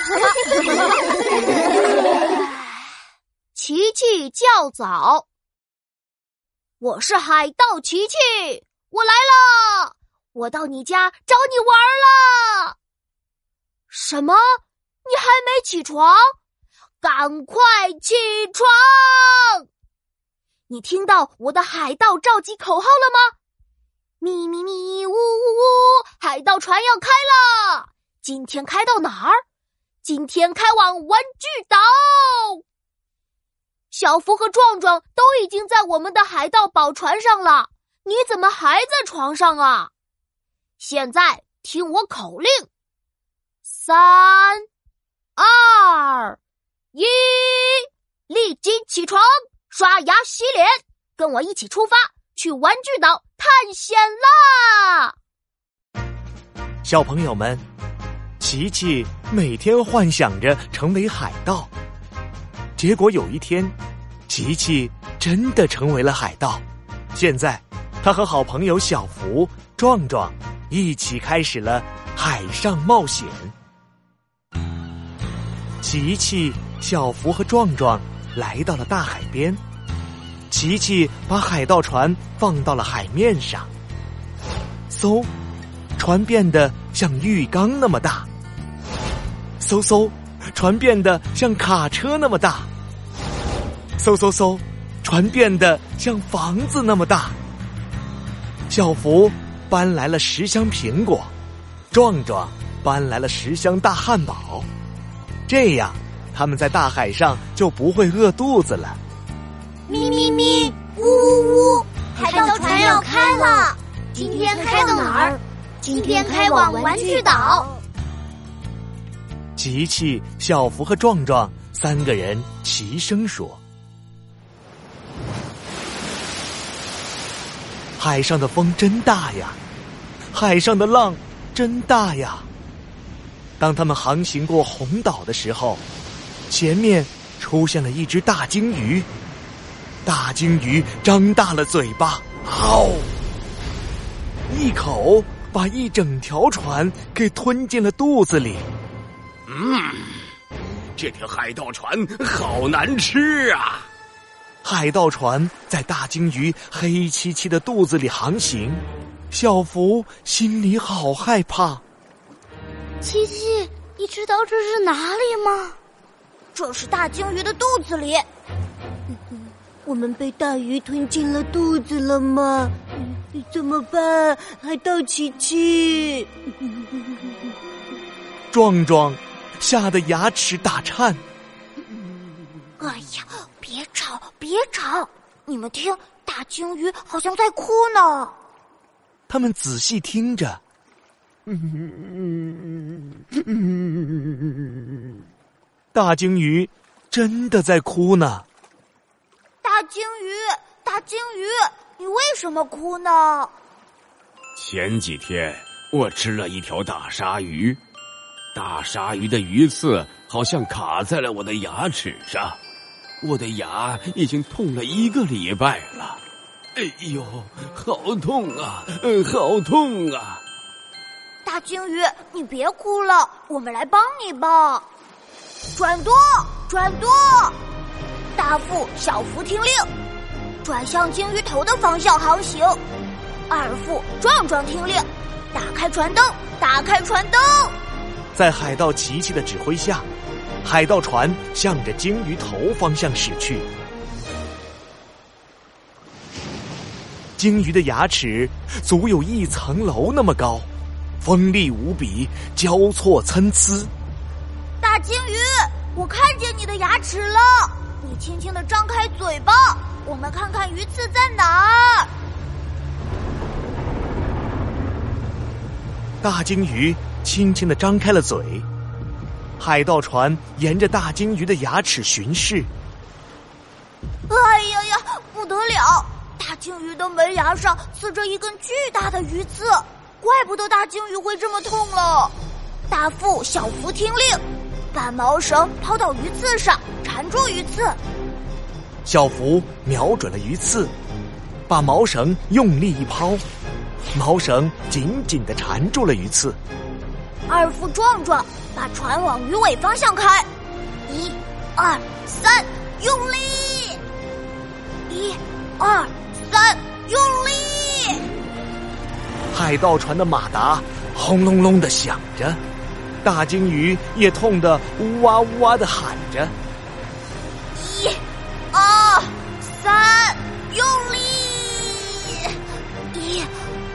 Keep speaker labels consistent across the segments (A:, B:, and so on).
A: 琪琪较早，我是海盗琪琪，我来了，我到你家找你玩了。什么？你还没起床？赶快起床！你听到我的海盗召集口号了吗？咪咪咪，呜呜呜！海盗船要开了，今天开到哪儿？今天开往玩具岛。小福和壮壮都已经在我们的海盗宝船上了，你怎么还在床上啊？现在听我口令：三、二、一，立即起床，刷牙洗脸，跟我一起出发去玩具岛。探险啦！
B: 小朋友们，琪琪每天幻想着成为海盗，结果有一天，琪琪真的成为了海盗。现在，他和好朋友小福、壮壮一起开始了海上冒险。琪琪、小福和壮壮来到了大海边。琪琪把海盗船放到了海面上，嗖，船变得像浴缸那么大；嗖嗖，船变得像卡车那么大；嗖嗖嗖，船变得像房子那么大。小福搬来了十箱苹果，壮壮搬来了十箱大汉堡，这样他们在大海上就不会饿肚子了。
C: 咪咪咪，呜呜呜！海盗船要开了，今天开到哪儿？今天开往玩具岛。
B: 琪琪、小福和壮壮三个人齐声说：“海上的风真大呀，海上的浪真大呀。”当他们航行过红岛的时候，前面出现了一只大鲸鱼。大鲸鱼张大了嘴巴，嗷！一口把一整条船给吞进了肚子里。
D: 嗯，这条海盗船好难吃啊！
B: 海盗船在大鲸鱼黑漆漆的肚子里航行，小福心里好害怕。
C: 七七，你知道这是哪里吗？
A: 这是大鲸鱼的肚子里。
E: 我们被大鱼吞进了肚子了吗？怎么办？海盗琪琪，
B: 壮壮吓得牙齿打颤。
A: 哎呀，别吵，别吵！你们听，大鲸鱼好像在哭呢。
B: 他们仔细听着，大鲸鱼真的在哭呢。
A: 大鲸鱼，大鲸鱼，你为什么哭呢？
D: 前几天我吃了一条大鲨鱼，大鲨鱼的鱼刺好像卡在了我的牙齿上，我的牙已经痛了一个礼拜了。哎呦，好痛啊，嗯好痛啊！
A: 大鲸鱼，你别哭了，我们来帮你吧。转舵，转舵。大副、小福听令，转向鲸鱼头的方向航行。二副、壮壮听令，打开船灯，打开船灯。
B: 在海盗琪琪的指挥下，海盗船向着鲸鱼头方向驶去。鲸鱼的牙齿足有一层楼那么高，锋利无比，交错参差。
A: 大鲸鱼，我看见你的牙齿了。你轻轻的张开嘴巴，我们看看鱼刺在哪儿。
B: 大鲸鱼轻轻的张开了嘴，海盗船沿着大鲸鱼的牙齿巡视。
A: 哎呀呀，不得了！大鲸鱼的门牙上刺着一根巨大的鱼刺，怪不得大鲸鱼会这么痛了。大副、小福听令。把毛绳抛到鱼刺上，缠住鱼刺。
B: 小福瞄准了鱼刺，把毛绳用力一抛，毛绳紧紧的缠住了鱼刺。
A: 二副壮壮，把船往鱼尾方向开。一、二、三，用力！一、二、三，用力！
B: 海盗船的马达轰隆隆的响着，大鲸鱼也痛得呜哇呜哇的喊着。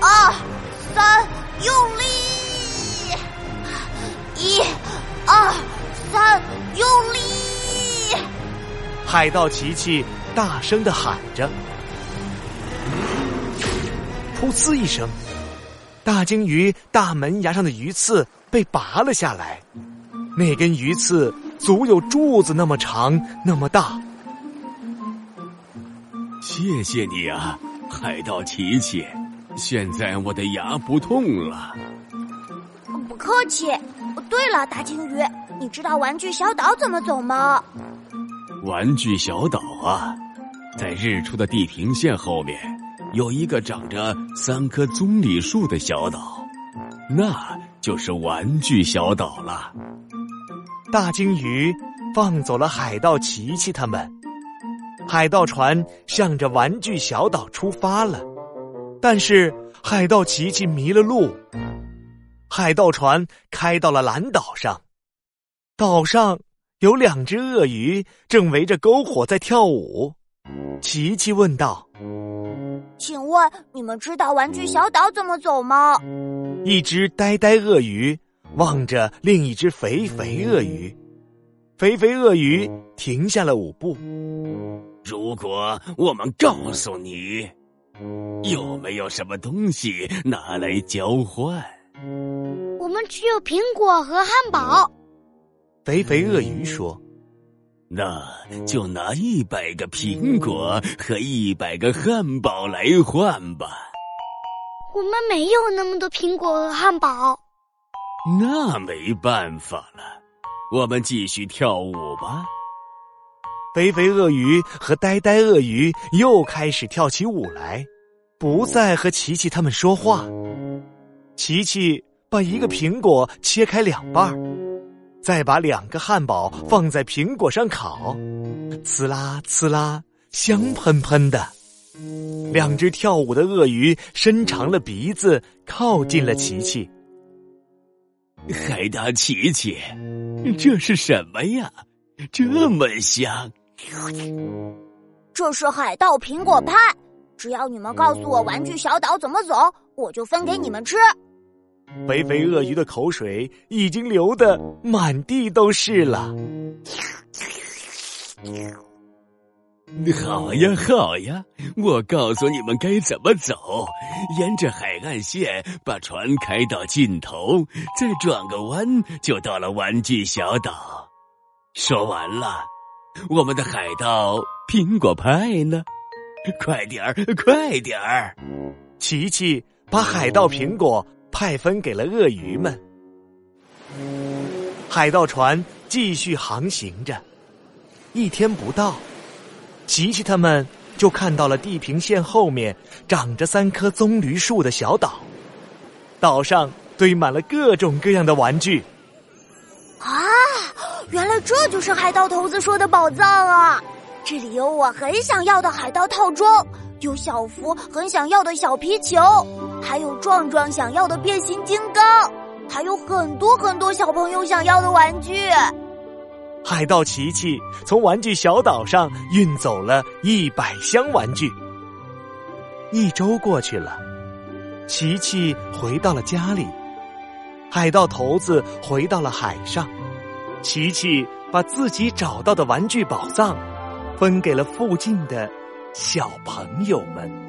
A: 二、三，用力！一、二、三，用力！
B: 海盗琪琪大声的喊着。噗呲一声，大鲸鱼大门牙上的鱼刺被拔了下来，那根鱼刺足有柱子那么长，那么大。
D: 谢谢你啊，海盗琪琪！现在我的牙不痛了。
A: 不客气。对了，大鲸鱼，你知道玩具小岛怎么走吗？
D: 玩具小岛啊，在日出的地平线后面，有一个长着三棵棕榈树的小岛，那就是玩具小岛了。
B: 大鲸鱼放走了海盗琪琪他们，海盗船向着玩具小岛出发了，但是海盗琪琪迷了路。海盗船开到了蓝岛上，岛上有两只鳄鱼正围着篝火在跳舞。琪琪问道：“
A: 请问你们知道玩具小岛怎么走吗？”
B: 一只呆呆鳄鱼望着另一只肥肥鳄鱼，肥肥鳄鱼停下了舞步。
D: 如果我们告诉你，有没有什么东西拿来交换？
C: 我们只有苹果和汉堡。
B: 肥肥鳄鱼说：“
D: 那就拿一百个苹果和一百个汉堡来换吧。”
C: 我们没有那么多苹果和汉堡。
D: 那没办法了，我们继续跳舞吧。
B: 肥肥鳄鱼和呆呆鳄鱼又开始跳起舞来，不再和琪琪他们说话。琪琪把一个苹果切开两半再把两个汉堡放在苹果上烤，呲啦呲啦，香喷喷的。两只跳舞的鳄鱼伸长了鼻子，靠近了琪琪。
D: 海盗琪琪，这是什么呀？这么香！
A: 这是海盗苹果派，只要你们告诉我玩具小岛怎么走，我就分给你们吃。
B: 肥肥鳄鱼的口水已经流得满地都是了。
D: 好呀，好呀，我告诉你们该怎么走：沿着海岸线把船开到尽头，再转个弯就到了玩具小岛。说完了，我们的海盗苹果派呢？快点儿，快点儿！
B: 琪琪把海盗苹果。派分给了鳄鱼们。海盗船继续航行着，一天不到，琪琪他们就看到了地平线后面长着三棵棕榈树的小岛，岛上堆满了各种各样的玩具。
A: 原来这就是海盗头子说的宝藏啊！这里有我很想要的海盗套装。有小福很想要的小皮球，还有壮壮想要的变形金刚，还有很多很多小朋友想要的玩具。
B: 海盗琪琪从玩具小岛上运走了一百箱玩具。一周过去了，琪琪回到了家里，海盗头子回到了海上，琪琪把自己找到的玩具宝藏分给了附近的。小朋友们。